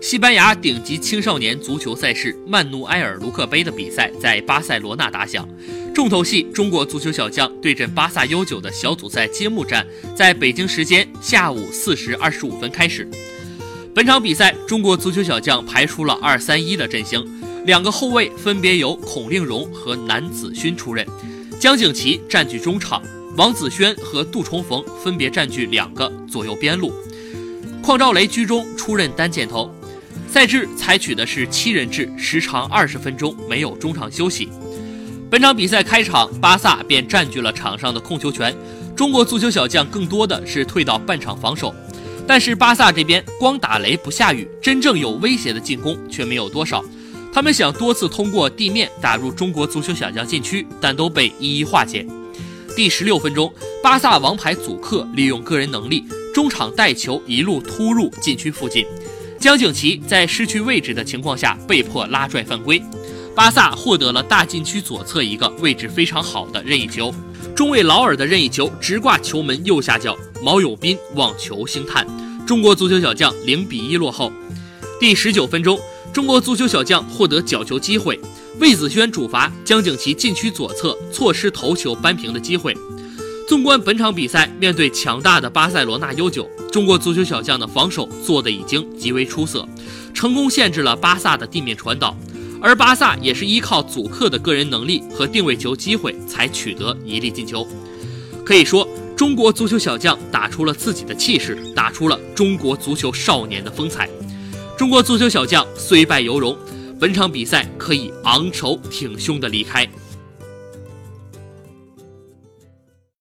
西班牙顶级青少年足球赛事曼努埃尔·卢克杯的比赛在巴塞罗那打响，重头戏中国足球小将对阵巴萨 U9 的小组赛揭幕战在北京时间下午四时二十五分开始。本场比赛，中国足球小将排出了二三一的阵型，两个后卫分别由孔令荣和南子勋出任，江景琦占据中场，王子轩和杜重逢分别占据两个左右边路，邝兆雷居中出任单箭头。赛制采取的是七人制，时长二十分钟，没有中场休息。本场比赛开场，巴萨便占据了场上的控球权，中国足球小将更多的是退到半场防守。但是巴萨这边光打雷不下雨，真正有威胁的进攻却没有多少。他们想多次通过地面打入中国足球小将禁区，但都被一一化解。第十六分钟，巴萨王牌祖克利用个人能力，中场带球一路突入禁区附近。江景琦在失去位置的情况下被迫拉拽犯规，巴萨获得了大禁区左侧一个位置非常好的任意球，中卫劳尔的任意球直挂球门右下角，毛永斌望球星探，中国足球小将零比一落后。第十九分钟，中国足球小将获得角球机会，魏子轩主罚江景琦禁区左侧错失头球扳平的机会。纵观本场比赛，面对强大的巴塞罗那 U9，中国足球小将的防守做得已经极为出色，成功限制了巴萨的地面传导，而巴萨也是依靠祖克的个人能力和定位球机会才取得一粒进球。可以说，中国足球小将打出了自己的气势，打出了中国足球少年的风采。中国足球小将虽败犹荣，本场比赛可以昂首挺胸的离开。